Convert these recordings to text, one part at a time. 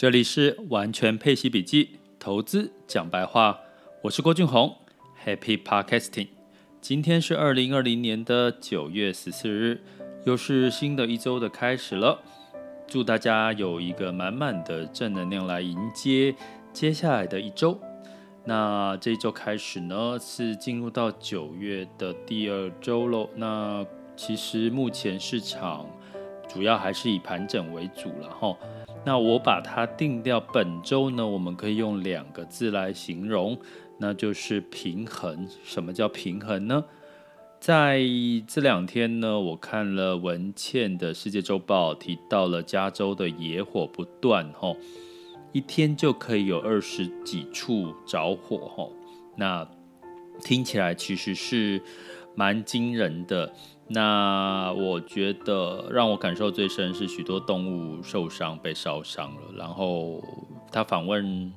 这里是完全配息笔记，投资讲白话，我是郭俊宏，Happy Podcasting。今天是二零二零年的九月十四日，又是新的一周的开始了。祝大家有一个满满的正能量来迎接接下来的一周。那这一周开始呢，是进入到九月的第二周喽。那其实目前市场主要还是以盘整为主了哈。那我把它定掉，本周呢，我们可以用两个字来形容，那就是平衡。什么叫平衡呢？在这两天呢，我看了文倩的世界周报，提到了加州的野火不断，吼，一天就可以有二十几处着火，吼，那听起来其实是蛮惊人的。那我觉得让我感受最深是许多动物受伤被烧伤了。然后他访问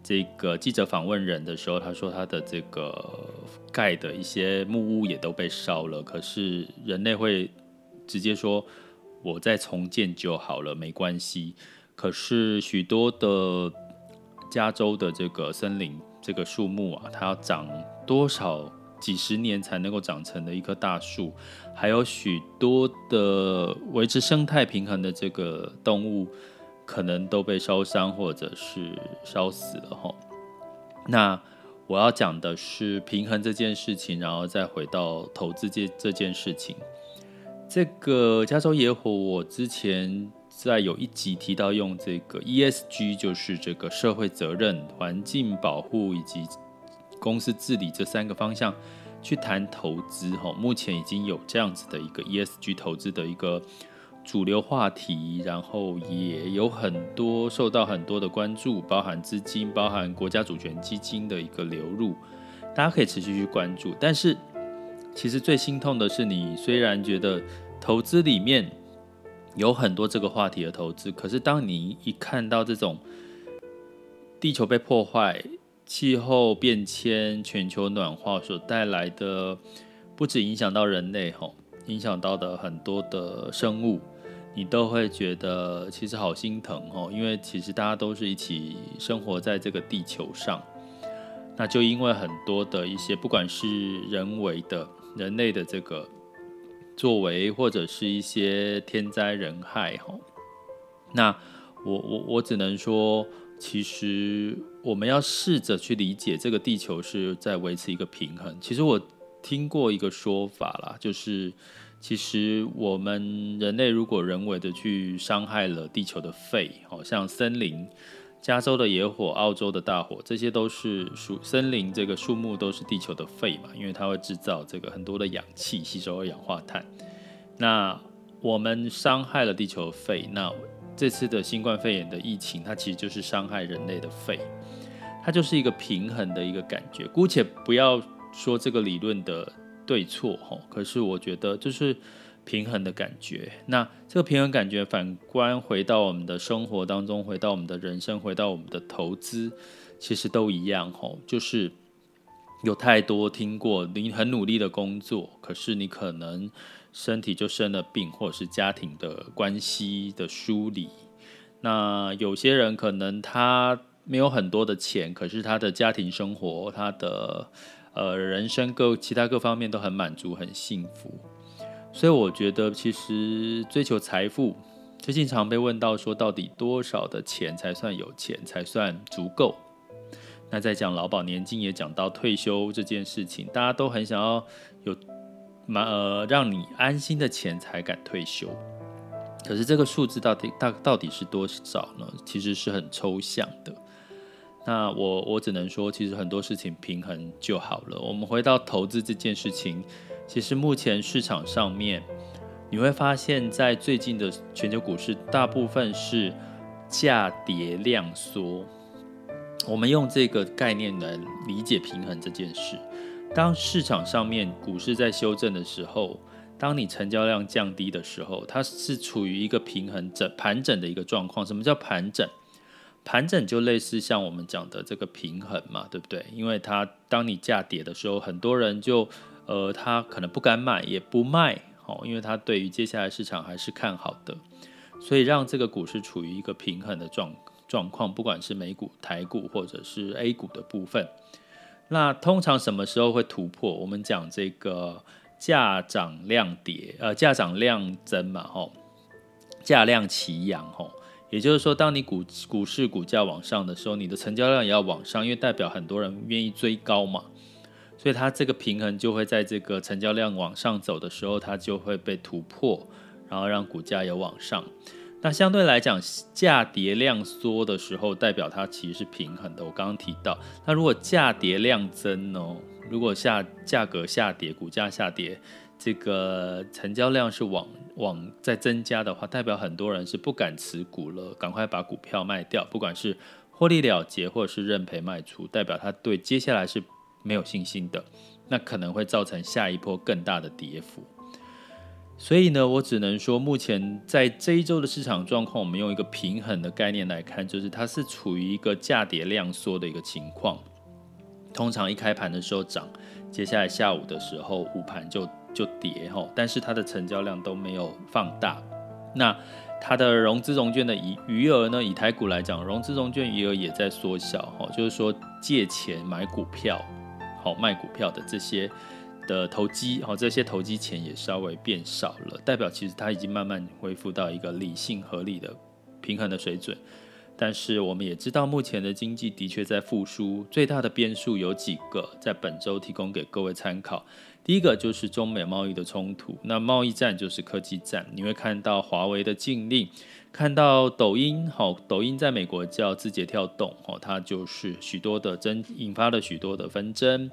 这个记者访问人的时候，他说他的这个盖的一些木屋也都被烧了。可是人类会直接说我再重建就好了，没关系。可是许多的加州的这个森林这个树木啊，它要长多少？几十年才能够长成的一棵大树，还有许多的维持生态平衡的这个动物，可能都被烧伤或者是烧死了哈。那我要讲的是平衡这件事情，然后再回到投资这这件事情。这个加州野火，我之前在有一集提到用这个 ESG，就是这个社会责任、环境保护以及。公司治理这三个方向去谈投资，哈，目前已经有这样子的一个 ESG 投资的一个主流话题，然后也有很多受到很多的关注，包含资金、包含国家主权基金的一个流入，大家可以持续去关注。但是，其实最心痛的是，你虽然觉得投资里面有很多这个话题的投资，可是当你一看到这种地球被破坏，气候变迁、全球暖化所带来的，不止影响到人类吼，影响到的很多的生物，你都会觉得其实好心疼吼，因为其实大家都是一起生活在这个地球上，那就因为很多的一些，不管是人为的、人类的这个作为，或者是一些天灾人害吼，那我我我只能说。其实我们要试着去理解这个地球是在维持一个平衡。其实我听过一个说法啦，就是其实我们人类如果人为的去伤害了地球的肺，好像森林、加州的野火、澳洲的大火，这些都是树森林这个树木都是地球的肺嘛，因为它会制造这个很多的氧气，吸收二氧化碳。那我们伤害了地球的肺，那。这次的新冠肺炎的疫情，它其实就是伤害人类的肺，它就是一个平衡的一个感觉。姑且不要说这个理论的对错哈，可是我觉得就是平衡的感觉。那这个平衡感觉反观回到我们的生活当中，回到我们的人生，回到我们的投资，其实都一样哈，就是有太多听过你很努力的工作，可是你可能。身体就生了病，或者是家庭的关系的疏离。那有些人可能他没有很多的钱，可是他的家庭生活、他的呃人生各其他各方面都很满足、很幸福。所以我觉得，其实追求财富，最近常被问到说，到底多少的钱才算有钱，才算足够？那在讲劳保年金，也讲到退休这件事情，大家都很想要有满。呃，让你安心的钱才敢退休。可是这个数字到底大到底是多少呢？其实是很抽象的。那我我只能说，其实很多事情平衡就好了。我们回到投资这件事情，其实目前市场上面你会发现，在最近的全球股市，大部分是价跌量缩。我们用这个概念来理解平衡这件事。当市场上面股市在修正的时候，当你成交量降低的时候，它是处于一个平衡整盘整的一个状况。什么叫盘整？盘整就类似像我们讲的这个平衡嘛，对不对？因为它当你价跌的时候，很多人就呃，他可能不敢买，也不卖，哦，因为他对于接下来市场还是看好的，所以让这个股市处于一个平衡的状状况，不管是美股、台股或者是 A 股的部分。那通常什么时候会突破？我们讲这个价涨量跌，呃，价涨量增嘛，吼，价量齐扬，吼，也就是说，当你股股市股价往上的时候，你的成交量也要往上，因为代表很多人愿意追高嘛，所以它这个平衡就会在这个成交量往上走的时候，它就会被突破，然后让股价也往上。那相对来讲，价跌量缩的时候，代表它其实是平衡的。我刚刚提到，那如果价跌量增哦，如果下价格下跌，股价下跌，这个成交量是往往在增加的话，代表很多人是不敢持股了，赶快把股票卖掉，不管是获利了结或者是认赔卖出，代表他对接下来是没有信心的，那可能会造成下一波更大的跌幅。所以呢，我只能说，目前在这一周的市场状况，我们用一个平衡的概念来看，就是它是处于一个价跌量缩的一个情况。通常一开盘的时候涨，接下来下午的时候午盘就就跌吼，但是它的成交量都没有放大。那它的融资融券的余余额呢？以台股来讲，融资融券余额也在缩小吼，就是说借钱买股票、好卖股票的这些。的投机，好，这些投机钱也稍微变少了，代表其实它已经慢慢恢复到一个理性合理的平衡的水准。但是我们也知道，目前的经济的确在复苏，最大的变数有几个，在本周提供给各位参考。第一个就是中美贸易的冲突，那贸易战就是科技战，你会看到华为的禁令，看到抖音，好，抖音在美国叫字节跳动，哦，它就是许多的争，引发了许多的纷争。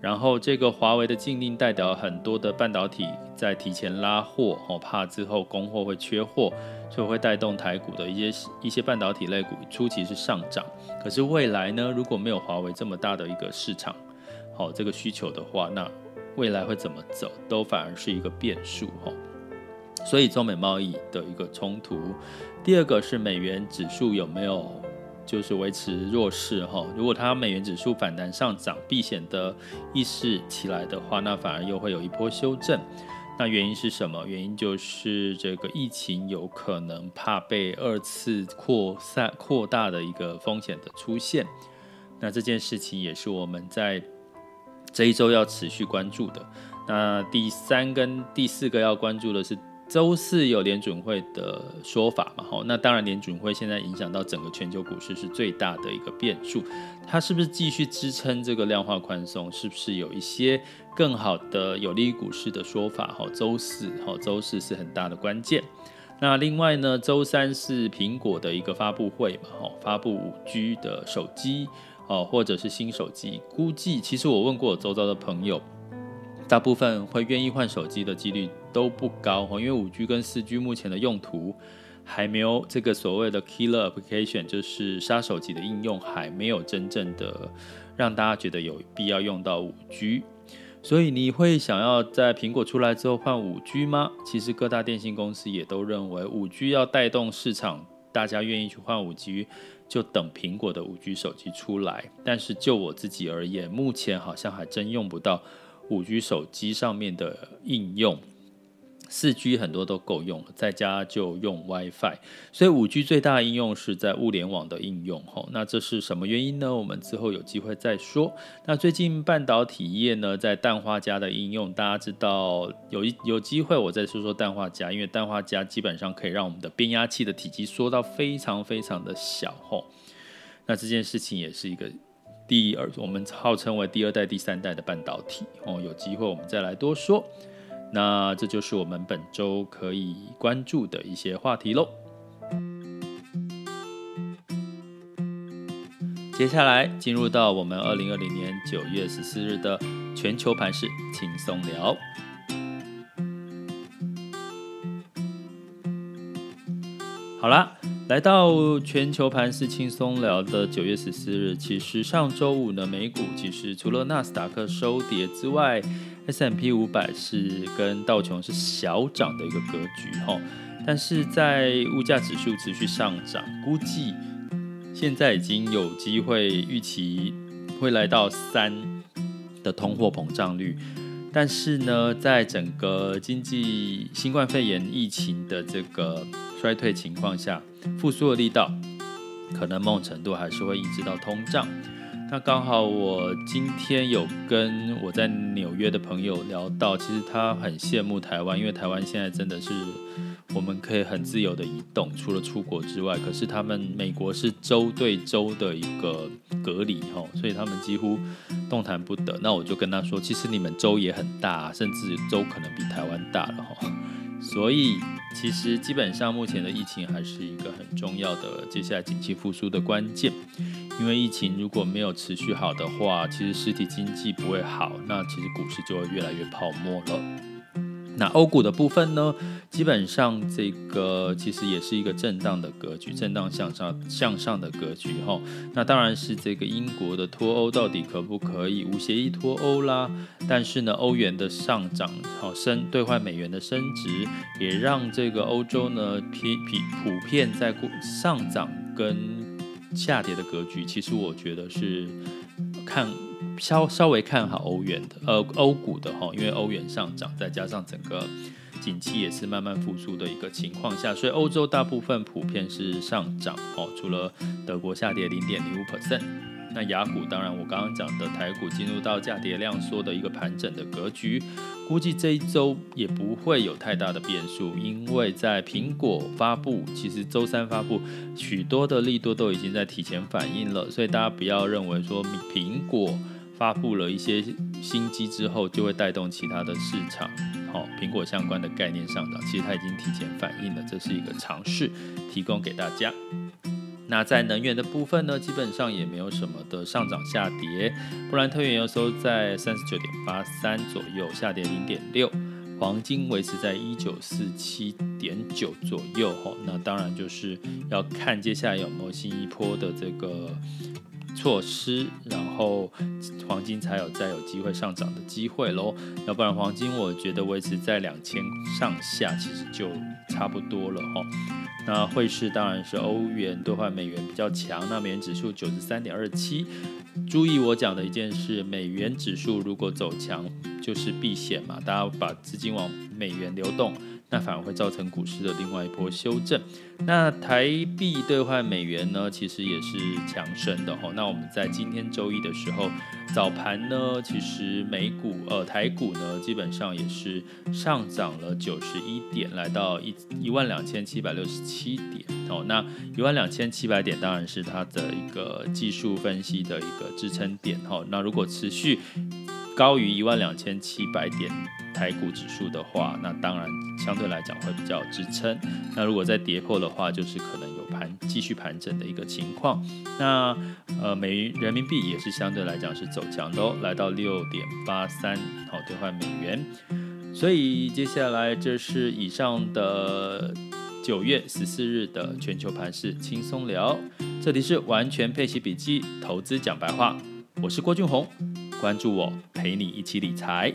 然后这个华为的禁令代表很多的半导体在提前拉货，哦，怕之后供货会缺货，所以会带动台股的一些一些半导体类股初期是上涨。可是未来呢，如果没有华为这么大的一个市场，好，这个需求的话，那未来会怎么走，都反而是一个变数，哈。所以中美贸易的一个冲突，第二个是美元指数有没有？就是维持弱势哈，如果它美元指数反弹上涨，避险的意识起来的话，那反而又会有一波修正。那原因是什么？原因就是这个疫情有可能怕被二次扩散扩大的一个风险的出现。那这件事情也是我们在这一周要持续关注的。那第三跟第四个要关注的是。周四有联准会的说法嘛？吼，那当然联准会现在影响到整个全球股市是最大的一个变数。它是不是继续支撑这个量化宽松？是不是有一些更好的有利于股市的说法？好，周四，好，周四是很大的关键。那另外呢，周三是苹果的一个发布会嘛？好，发布五 G 的手机，哦，或者是新手机。估计其实我问过周遭的朋友。大部分会愿意换手机的几率都不高，因为五 G 跟四 G 目前的用途还没有这个所谓的 killer application，就是杀手级的应用，还没有真正的让大家觉得有必要用到五 G。所以你会想要在苹果出来之后换五 G 吗？其实各大电信公司也都认为五 G 要带动市场，大家愿意去换五 G，就等苹果的五 G 手机出来。但是就我自己而言，目前好像还真用不到。五 G 手机上面的应用，四 G 很多都够用了，在家就用 WiFi，所以五 G 最大的应用是在物联网的应用。吼，那这是什么原因呢？我们之后有机会再说。那最近半导体业呢，在氮化镓的应用，大家知道有一有机会我再说说氮化镓，因为氮化镓基本上可以让我们的变压器的体积缩到非常非常的小。吼，那这件事情也是一个。第二，我们号称为第二代、第三代的半导体哦，有机会我们再来多说。那这就是我们本周可以关注的一些话题喽。接下来进入到我们二零二零年九月十四日的全球盘势轻松聊。好啦。来到全球盘势轻松聊的九月十四日，其实上周五呢，美股其实除了纳斯达克收跌之外 S M P 五百是跟道琼是小涨的一个格局哈。但是在物价指数持续上涨，估计现在已经有机会预期会来到三的通货膨胀率。但是呢，在整个经济新冠肺炎疫情的这个衰退情况下，复苏的力道可能某种程度还是会抑制到通胀。那刚好我今天有跟我在纽约的朋友聊到，其实他很羡慕台湾，因为台湾现在真的是我们可以很自由的移动，除了出国之外。可是他们美国是州对州的一个隔离哈，所以他们几乎动弹不得。那我就跟他说，其实你们州也很大，甚至州可能比台湾大了哈。所以其实基本上目前的疫情还是一个很重要的接下来景气复苏的关键。因为疫情如果没有持续好的话，其实实体经济不会好，那其实股市就会越来越泡沫了。那欧股的部分呢，基本上这个其实也是一个震荡的格局，震荡向上向上的格局哈。那当然是这个英国的脱欧到底可不可以无协议脱欧啦？但是呢，欧元的上涨好升，兑换美元的升值，也让这个欧洲呢普普普遍在上涨跟。下跌的格局，其实我觉得是看稍稍微看好欧元的，呃，欧股的哈，因为欧元上涨，再加上整个景气也是慢慢复苏的一个情况下，所以欧洲大部分普遍是上涨哦，除了德国下跌零点零五 percent。那雅股当然，我刚刚讲的台股进入到价跌量缩的一个盘整的格局，估计这一周也不会有太大的变数，因为在苹果发布，其实周三发布许多的利多都已经在提前反应了，所以大家不要认为说苹果发布了一些新机之后就会带动其他的市场，好，苹果相关的概念上涨，其实它已经提前反应了，这是一个尝试，提供给大家。那在能源的部分呢，基本上也没有什么的上涨下跌。布兰特原油收在三十九点八三左右，下跌零点六。黄金维持在一九四七点九左右。吼，那当然就是要看接下来有没有新一波的这个措施，然后黄金才有再有机会上涨的机会喽。要不然黄金我觉得维持在两千上下，其实就差不多了哦。那汇市当然是欧元兑换美元比较强，那美元指数九十三点二七。注意我讲的一件事，美元指数如果走强，就是避险嘛，大家把资金往美元流动。那反而会造成股市的另外一波修正。那台币兑换美元呢，其实也是强升的吼。那我们在今天周一的时候，早盘呢，其实美股呃台股呢，基本上也是上涨了九十一点，来到一一万两千七百六十七点哦。那一万两千七百点当然是它的一个技术分析的一个支撑点哦。那如果持续高于一万两千七百点台股指数的话，那当然相对来讲会比较支撑。那如果再跌破的话，就是可能有盘继续盘整的一个情况。那呃美人民币也是相对来讲是走强的哦，来到六点八三，好兑换美元。所以接下来这是以上的九月十四日的全球盘势轻松聊。这里是完全配息笔记投资讲白话，我是郭俊宏。关注我，陪你一起理财。